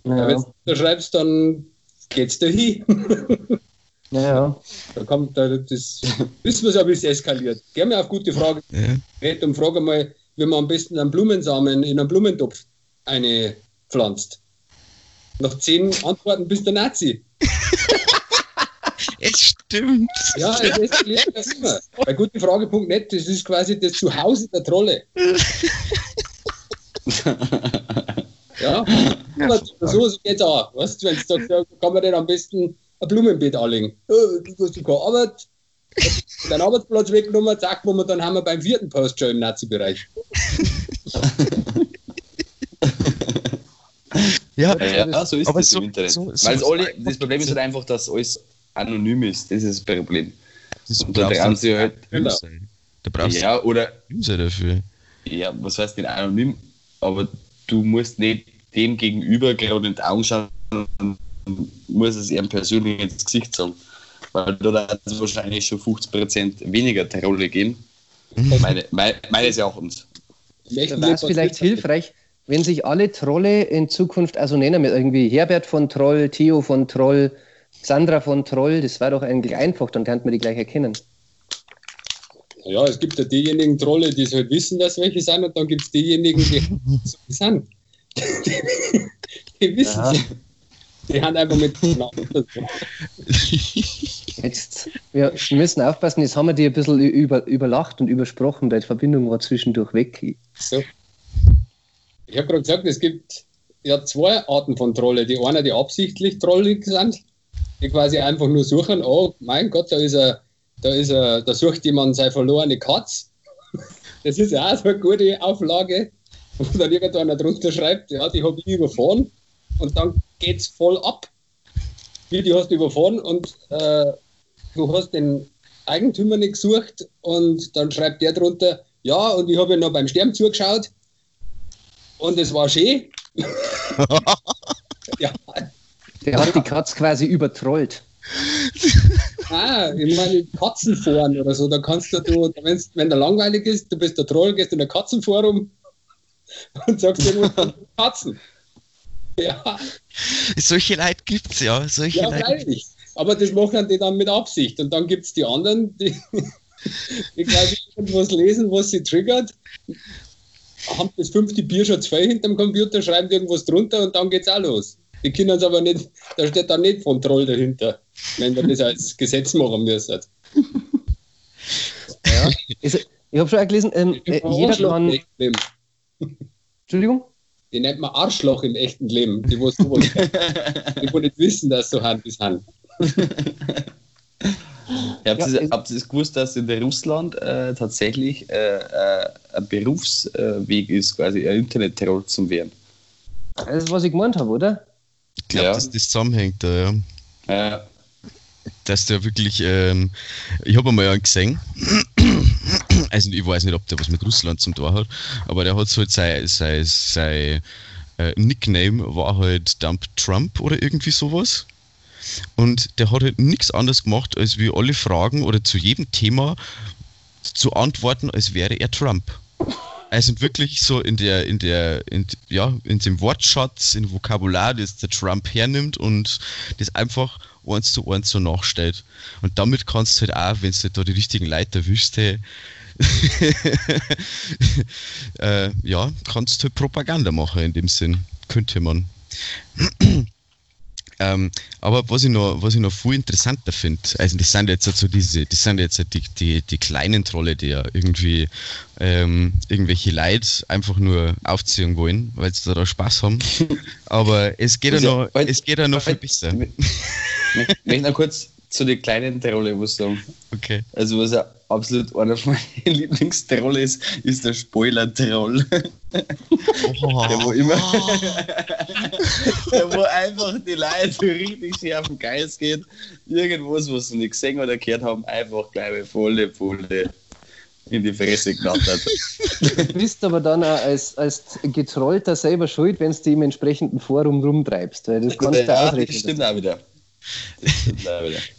Ja. Wenn du da schreibst, dann geht's da hin. (laughs) Ja, ja. Da kommt, da, das (laughs) wissen wir ja, wie es eskaliert. Geh mir auf gute Frage. Ja. und frage mal, wie man am besten einen Blumensamen in einen Blumentopf eine pflanzt. Nach zehn Antworten bist du Nazi. (laughs) es stimmt. Ja, es eskaliert ja immer. Bei gutefrage.net, das ist quasi das Zuhause der Trolle. (laughs) ja, so, so geht's auch. Weißt du, wenn du sagst, ja, kann man denn am besten ein Blumenbeet anlegen. Du hast keine Arbeit, deinen Arbeitsplatz weggenommen, zack, wo wir dann haben wir beim vierten Post schon im Nazi-Bereich. ja, ja, so ist aber das so, im Internet. So, so, Weil alle, das Problem ist halt einfach, dass alles anonym ist. Das ist das Problem. Das und da brauchst du halt. Genau. Da brauchst ja, oder. User dafür. Ja, was heißt denn anonym? Aber du musst nicht dem gegenüber gerade in die Augen schauen muss es ihm persönlich ins Gesicht sagen. Weil da hat es wahrscheinlich schon 50% weniger Trolle geben. Mhm. Meine, meine, meines Erachtens. Wäre es vielleicht hilfreich, wenn sich alle Trolle in Zukunft also nennen, mit irgendwie Herbert von Troll, Theo von Troll, Sandra von Troll, das war doch eigentlich einfach, dann könnte man die gleich erkennen. Ja, es gibt ja diejenigen Trolle, die halt wissen, dass welche sind, und dann gibt es diejenigen, die (laughs) so sind. Die, (laughs) die wissen Ja. Die haben einfach mit. (laughs) Jetzt, wir müssen aufpassen, jetzt haben wir die ein bisschen über, überlacht und übersprochen, weil die Verbindung war zwischendurch weg. So. Ich habe gerade gesagt, es gibt ja zwei Arten von Trolle. Die eine, die absichtlich trollig sind, die quasi einfach nur suchen, oh mein Gott, da ist er, da ist er, da sucht jemand seine verlorene Katz. Das ist ja auch so eine gute Auflage, wo dann irgendeiner drunter schreibt, ja, die habe ich überfahren und dann geht's voll ab. Wie die hast du überfahren und äh, du hast den Eigentümer nicht gesucht und dann schreibt der drunter, ja, und ich habe ja noch beim Sterben zugeschaut und es war schön. (laughs) ja, Der hat die Katz quasi übertrollt. ah, ich meine Katzenforen oder so, da kannst du, du wenn's, wenn der langweilig ist, du bist der Troll, gehst in ein Katzenforum und sagst irgendwas Katzen. (laughs) Ja, Solche Leute gibt's ja. Solche ja, Leute. freilich. Aber das machen die dann mit Absicht. Und dann gibt es die anderen, die, die quasi irgendwas lesen, was sie triggert, haben das fünfte Bier schon zwei hinterm Computer, schreiben irgendwas drunter und dann geht's auch los. Die können es aber nicht, da steht dann nicht von Troll dahinter, wenn wir das als Gesetz machen müssen. (laughs) Ja. Also, ich habe schon gelesen, ähm, äh, jeder kann. Entschuldigung? Die nennt man Arschloch im echten Leben, die wo sowas, (laughs) die wo nicht wissen, dass so Hand ist Hand. (laughs) Habt Ja, ihr es- habt ihr das gewusst, dass in der Russland äh, tatsächlich äh, äh, ein Berufsweg ist, quasi ein Internet-Troll zu werden? Das ist, was ich gemeint habe, oder? Ich glaube, Ja. dass das zusammenhängt da, ja. Äh, Dass der wirklich, ähm, ich habe einmal einen gesehen, (clears throat) also ich weiß nicht, ob der was mit Russland zum Tor hat, aber der hat so halt sein, sein, sein äh, Nickname war halt Dump Trump oder irgendwie sowas. Und der hat halt nichts anderes gemacht, als wie alle Fragen oder zu jedem Thema zu antworten, als wäre er Trump. Also wirklich so in der, in der, in, ja, in dem Wortschatz, in dem Vokabular, das der Trump hernimmt und das einfach eins zu eins so nachstellt. Und damit kannst du halt auch, wenn du da die richtigen Leute erwischst, hey, (laughs) äh, ja, kannst du halt Propaganda machen in dem Sinn. Könnte man. Ähm, aber was ich noch, was ich noch viel interessanter finde, also das sind jetzt halt so diese, das sind jetzt halt die, die, die kleinen Trolle, die ja irgendwie ähm, irgendwelche Leute einfach nur aufziehen wollen, weil sie da Spaß haben. (laughs) Aber es geht ja Also, noch, halt- es geht ja noch viel besser. Ich möchte noch kurz zu den kleinen Trolle was sagen. Okay. Also, was ja absolut einer von meinen (laughs) Lieblingstrolle ist, ist der Spoiler-Troll. Der, wo immer. (laughs) der, wo einfach die Leute richtig schön auf den Geist geht. Irgendwas, was sie nicht gesehen oder gehört haben, einfach gleich volle Pulle in die Fresse knattert. Du (laughs) bist aber dann auch als, als Getrollter selber schuld, wenn du im entsprechenden Forum rumtreibst, weil das kannst du ja, ausrechnen. stimmt auch. Das stimmt auch wieder.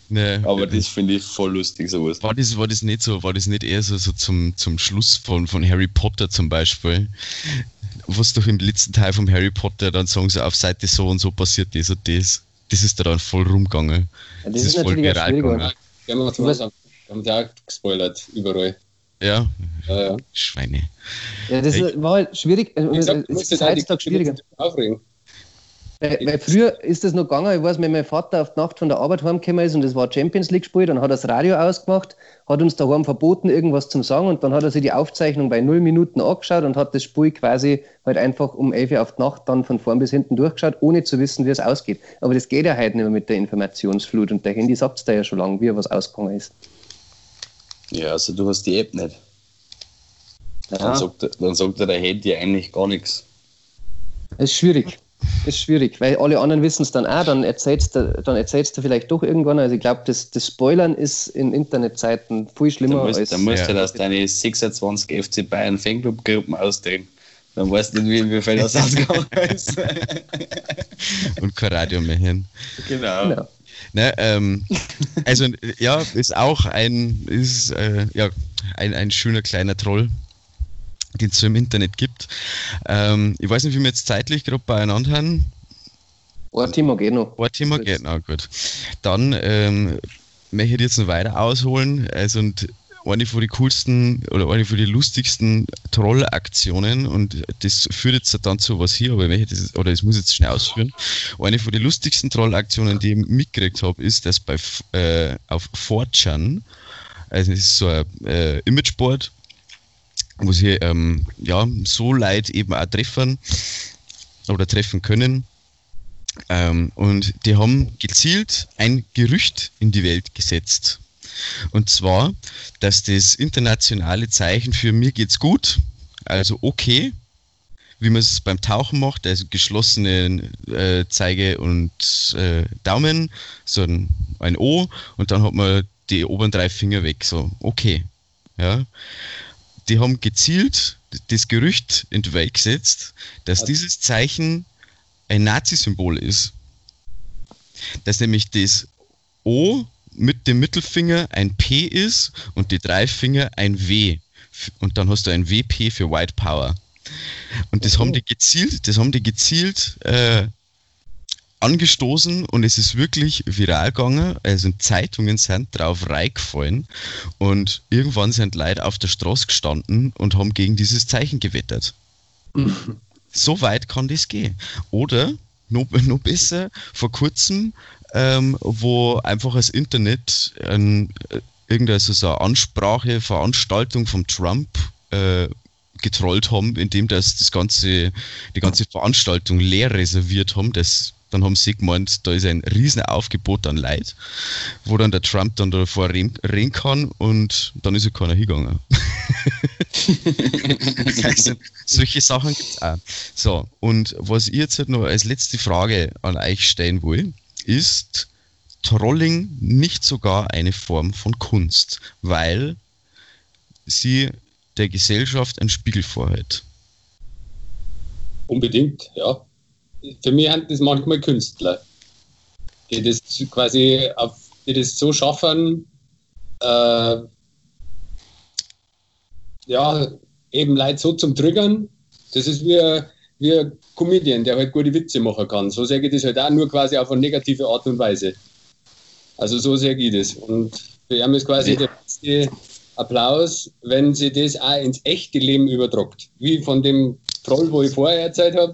Ne, (laughs) Aber das finde ich voll lustig, sowas. war das, war das nicht so, war das nicht eher so, so zum, zum Schluss von, von Harry Potter zum Beispiel? Was doch im letzten Teil von Harry Potter dann sagen sie auf Seite so und so passiert das und das. Das ist da dann voll rumgegangen. Ja, das ist natürlich auch viral gegangen. haben wir haben die auch gespoilert, überall. Ja, Ja, ja. Schweine. Ja, das Echt? war halt schwierig. äh, gesagt, Es du musst ist dich schwieriger. aufregen. Weil, weil früher ist das noch gegangen, ich weiß, wenn mein Vater auf die Nacht von der Arbeit heimgekommen ist und das war Champions League Spiel, dann hat er das Radio ausgemacht, hat uns daheim verboten, irgendwas zu sagen und dann hat er sich die Aufzeichnung bei null Minuten angeschaut und hat das Spiel quasi halt einfach um 11 Uhr auf die Nacht dann von vorn bis hinten durchgeschaut, ohne zu wissen, wie es ausgeht. Aber das geht ja heute nicht mehr mit der Informationsflut und der Handy sagt da ja schon lange, wie was ausgegangen ist. Ja, also du hast die App nicht. Dann, sagt, er- dann sagt er, der Handy eigentlich gar nichts. Das ist schwierig. Das ist schwierig, weil alle anderen wissen es dann auch, dann erzählst du, dann erzählst du vielleicht doch irgendwann. Also ich glaube, das, das Spoilern ist in Internetzeiten viel Da schlimmer musst, als. da musst ja. du das deine 26 FC Bayern Fanclub-Gruppen austreten. Dann weißt du nicht, wie, wie viel das ausgegangen (laughs) ist. Und kein Radio mehr hören. genau. Genau. Ne, ähm, also ja, ist auch ein, ist, äh, ja, ein, ein schöner kleiner Troll, den es so im Internet gibt. Ähm, ich weiß nicht, wie wir jetzt zeitlich gerade beieinander haben. Ein Thema geht noch. Ein Thema geht noch, gut. Dann ähm, möchte ich jetzt noch weiter ausholen. Also, und eine von den coolsten oder eine von den lustigsten Trollaktionen und das führt jetzt dann zu was hier, aber ich das, oder es muss jetzt schnell ausführen. Eine von den lustigsten Trollaktionen, die ich mitgekriegt habe, ist, dass bei äh, auf 4chan, also es ist so ein äh, Imageboard, wo sie ähm, ja, so Leute eben auch treffen oder treffen können. Ähm, und die haben gezielt ein Gerücht in die Welt gesetzt. Und zwar, dass das internationale Zeichen für mir geht's gut, also okay, wie man es beim Tauchen macht, also geschlossene äh, Zeige und äh, Daumen, so ein, ein O und dann hat man die oberen drei Finger weg, so okay. Ja. Die haben gezielt das Gerücht in die Welt gesetzt, dass dieses Zeichen ein Nazi-Symbol ist. Dass nämlich das O mit dem Mittelfinger ein P ist und die drei Finger ein W. Und dann hast du ein WP für White Power. Und das okay. haben die gezielt, das haben die gezielt äh, angestoßen und es ist wirklich viral gegangen. Also Zeitungen sind drauf reingefallen und irgendwann sind Leute auf der Straße gestanden und haben gegen dieses Zeichen gewettert. (laughs) so weit kann das gehen. Oder noch, noch besser, vor kurzem ähm, wo einfach das Internet ähm, irgendeine so eine Ansprache, Veranstaltung vom Trump äh, getrollt haben, indem das, das ganze, die ganze Veranstaltung leer reserviert haben. Das, dann haben sie gemeint, da ist ein riesen Aufgebot an Leid, wo dann der Trump dann davor reden, reden kann und dann ist ja keiner hingegangen. (laughs) also, solche Sachen gibt es auch. So, und was ich jetzt halt noch als letzte Frage an euch stellen will, ist Trolling nicht sogar eine Form von Kunst, weil sie der Gesellschaft einen Spiegel vorhält? Unbedingt, ja. Für mich sind das manchmal Künstler, die das quasi auf, die das so schaffen, äh, ja, eben Leute so zum Triggern. Das ist wie, wie ein Comedian, der halt gute Witze machen kann. So sage ich das halt auch, nur quasi auf eine negative Art und Weise. Also so sage ich das. Und für ihn ist quasi der beste Applaus, wenn sie das auch ins echte Leben übertragt. Wie von dem Troll, wo ich vorher erzählt habe.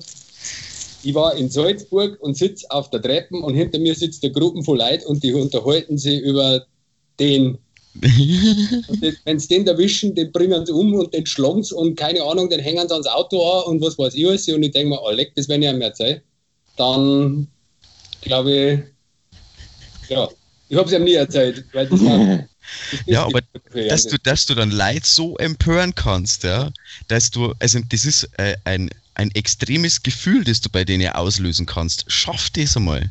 Ich war in Salzburg und sitze auf der Treppe und hinter mir sitzt eine Gruppe von Leuten und die unterhalten sich über den (laughs) wenn sie den erwischen, den bringen sie um und den schlagen sie und keine Ahnung, den hängen sie ans Auto an und was weiß ich alles. Und ich denke mir, oh, leck, das wenn ich mehr Zeit. Dann glaube ich, ja, ich habe es ihm nie erzählt, weil das war, (laughs) ja, aber dass du, dass du dann Leid so empören kannst, ja, dass du, also das ist äh, ein, ein extremes Gefühl, das du bei denen auslösen kannst. Schaff das einmal.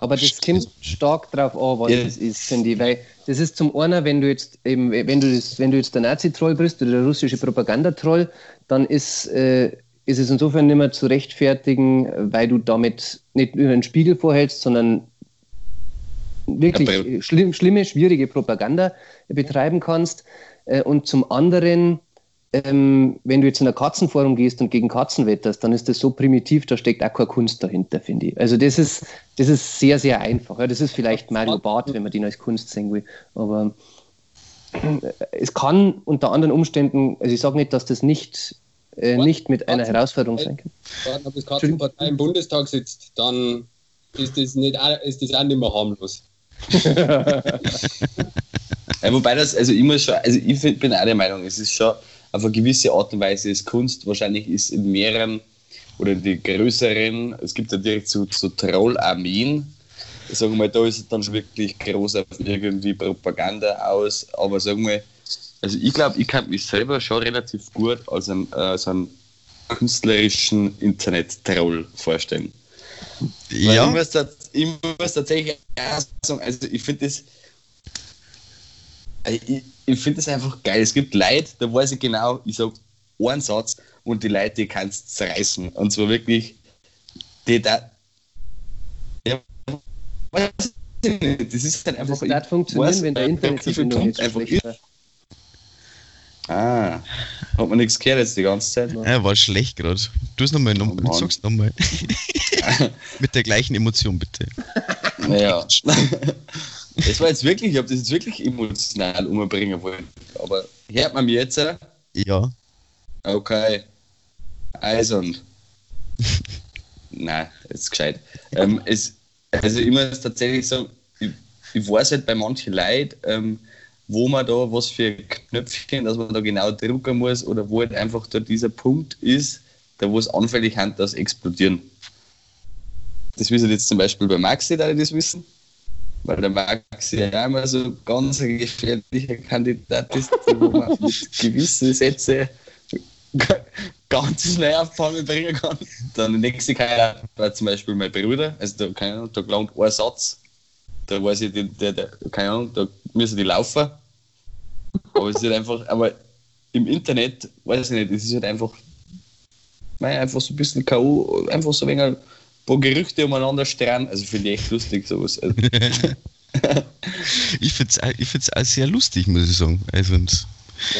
Aber das kommt stark drauf an, was ja. das ist, finde ich. Weil das ist zum einen, wenn du jetzt eben, wenn du das, wenn du jetzt der Nazi-Troll bist oder der russische Propagandatroll, dann ist, äh, ist es insofern nicht mehr zu rechtfertigen, weil du damit nicht nur einen Spiegel vorhältst, sondern wirklich schlimm, schlimme, schwierige Propaganda betreiben kannst. Äh, und zum anderen ähm, wenn du jetzt in ein Katzenforum gehst und gegen Katzen wetterst, dann ist das so primitiv, da steckt auch keine Kunst dahinter, finde ich. Also das ist, das ist sehr, sehr einfach. Ja, das ist vielleicht Mario Barth, wenn man den als Kunst sehen will. Aber äh, es kann unter anderen Umständen, also ich sage nicht, dass das nicht, äh, nicht mit einer Herausforderung sein kann. Wenn die Katzenpartei im Bundestag sitzt, dann ist das, nicht, ist das auch nicht mehr harmlos. (laughs) ja, wobei das, also ich muss schon, also ich bin auch der Meinung, es ist schon auf eine gewisse Art und Weise ist Kunst. Wahrscheinlich ist in mehreren oder in die größeren, es gibt ja direkt so, so Trollarmeen, sagen wir mal, da ist es dann schon wirklich groß auf irgendwie Propaganda aus, aber sagen wir, also ich glaube, ich kann mich selber schon relativ gut als einen, äh, so einen künstlerischen Internet-Troll vorstellen. Ja. ich, muss ich muss tatsächlich sagen, also ich finde das, ich, ich finde das einfach geil. Es gibt Leute, da weiß ich genau, ich sage einen Satz und die Leute, die kannst zerreißen. Und zwar wirklich, die da. Ja. Das ist dann einfach. Das wird funktionieren, weiß, wenn der Internetverbindung einfach ist. Ah. Hat man nichts gehört jetzt die ganze Zeit? Er war schlecht gerade. Du es nochmal, noch, Oh sag's nochmal. (laughs) Mit der gleichen Emotion, bitte. Naja. (laughs) Das war jetzt wirklich, ich habe das jetzt wirklich emotional umbringen wollen. Aber hört man mir jetzt? Ja. Okay. Eisern. (laughs) Nein, jetzt gescheit. Ähm, es, also ich muss tatsächlich sagen, ich, ich weiß halt bei manchen Leuten, ähm, wo man da was für Knöpfchen, dass man da genau drücken muss oder wo halt einfach da dieser Punkt ist, da wo es anfällig hat, das explodieren. Das wissen jetzt zum Beispiel bei Maxi, da die das wissen. Weil der Maxi ja immer so ganz ein gefährlicher Kandidat ist, wo man (laughs) mit gewissen Sätze ganz schnell auf Palme bringen kann. Dann der nächste Kandidat war zum Beispiel mein Bruder. Also da, keine Ahnung, da gelangt ein Satz. Da weiß ich, der, der, keine Ahnung, da müssen die laufen. Aber es ist halt einfach, aber im Internet, weiß ich nicht, es ist halt einfach, mei, einfach so ein bisschen K.O., einfach so ein wenig ein paar Gerüchte umeinander streuen. Also finde ich echt lustig, sowas. Also, (laughs) Ich find's, auch- ich find's auch sehr lustig, muss ich sagen. Also, und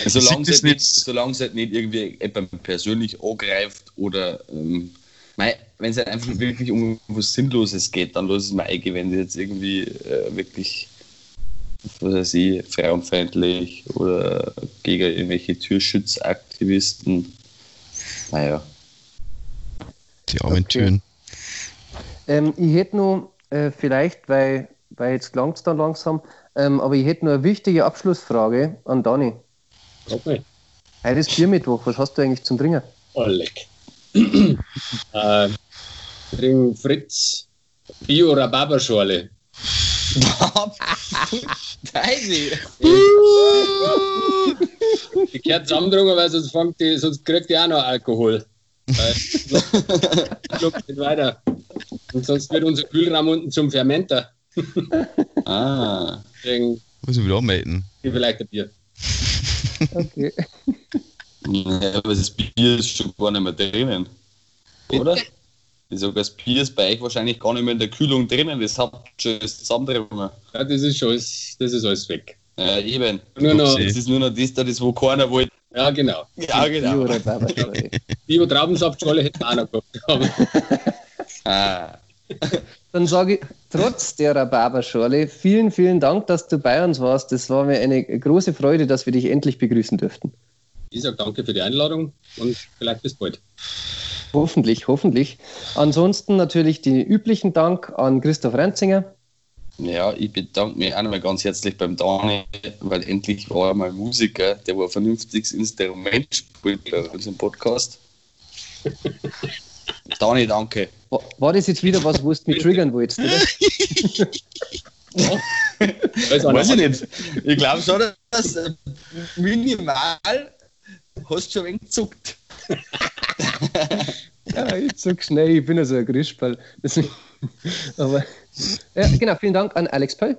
Solange Ich es halt nicht, solange es halt nicht irgendwie jemand persönlich angreift oder ähm, wenn es halt einfach wirklich um was Sinnloses geht, dann lass es mir eingehen, wenn das jetzt irgendwie äh, wirklich was weiß ich, frauenfeindlich oder gegen irgendwelche Türschutzaktivisten. Naja. die armen Okay. Türen. Ähm, ich hätte noch, äh, vielleicht, weil, weil jetzt gelangt es dann langsam, ähm, aber ich hätte noch eine wichtige Abschlussfrage an Dani. Mal. Heute ist Biermittwoch, was hast du eigentlich zum Trinken? Oh, leck. (clears throat) äh, bring Fritz Bio-Rhabarberschorle. Deine! Die gehört zusammendrungen, weil sonst, fängt die, sonst kriegt die auch noch Alkohol. Weil schluckt nicht weiter. Und sonst wird unser Kühlraum unten zum Fermenter. (laughs) Ah. Deswegen Muss ich wieder anmelden. vielleicht ein Bier. Okay. Ja, aber das Bier ist schon gar nicht mehr drinnen. Oder? Ich sage, das Bier ist bei euch wahrscheinlich gar nicht mehr in der Kühlung drinnen. Das habt schon das zusammendrüber. Ja, das ist schon alles, das ist alles weg. Ja, eben. Nur noch, Das ist nur noch das da, das wo keiner wollte. ja, genau. Ja, genau. Bio-Traubensaftschorle hätten wir auch noch gehabt. (laughs) Ah. (laughs) Dann sage ich trotz der Rhabarberschorle vielen, vielen Dank, dass du bei uns warst. Das war mir eine große Freude, dass wir dich endlich begrüßen durften. ich sage danke für die Einladung und vielleicht bis bald. Hoffentlich, hoffentlich. Ansonsten natürlich den üblichen Dank an Christoph Renzinger. Ja, ich bedanke mich auch nochmal ganz herzlich beim Dani, weil endlich war er mal Musiker, der war ein vernünftiges Instrument spielt bei uns im Podcast. (laughs) Dani, danke. War, das jetzt wieder was, wo du mich triggern wolltest, oder? (laughs) Weiß Weiß ich nicht. Ich glaube schon, dass äh, minimal hast du schon ein wenig gezuckt. (laughs) Ja, ich sag schnell, ich bin ja so ein Grischball. Aber ja, genau, vielen Dank an Alex Pell.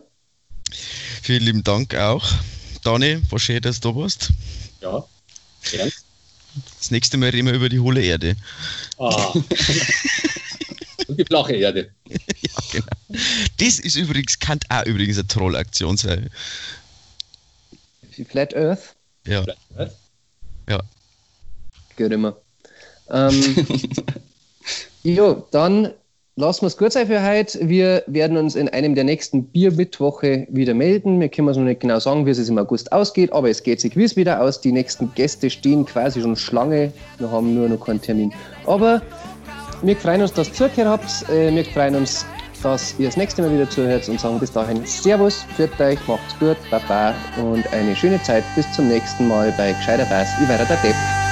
Vielen lieben Dank auch. Dani, war schön, dass du da warst. Ja. Gern. Das nächste Mal reden wir über die hohle Erde. Ah. (laughs) und die flache Erde. (laughs) Das ist übrigens, kann auch übrigens eine Trollaktion sein. Die Flat Earth. Ja, Geht immer. Ähm, (laughs) jo, dann lassen wir es kurz sein für heute. Wir werden uns in einem der nächsten Biermittwoche wieder melden. Wir können uns noch nicht genau sagen, wie es im August ausgeht, aber es geht sich gewiss wieder aus. Die nächsten Gäste stehen quasi schon Schlange. Wir haben nur noch keinen Termin. Aber wir freuen uns, dass ihr zugehört habt. Äh, Wir freuen uns, dass ihr das nächste Mal wieder zuhört und sagen bis dahin Servus, führt euch, macht's gut, Baba und eine schöne Zeit. Bis zum nächsten Mal bei Gescheiter Weiß. Ich werde der Depp.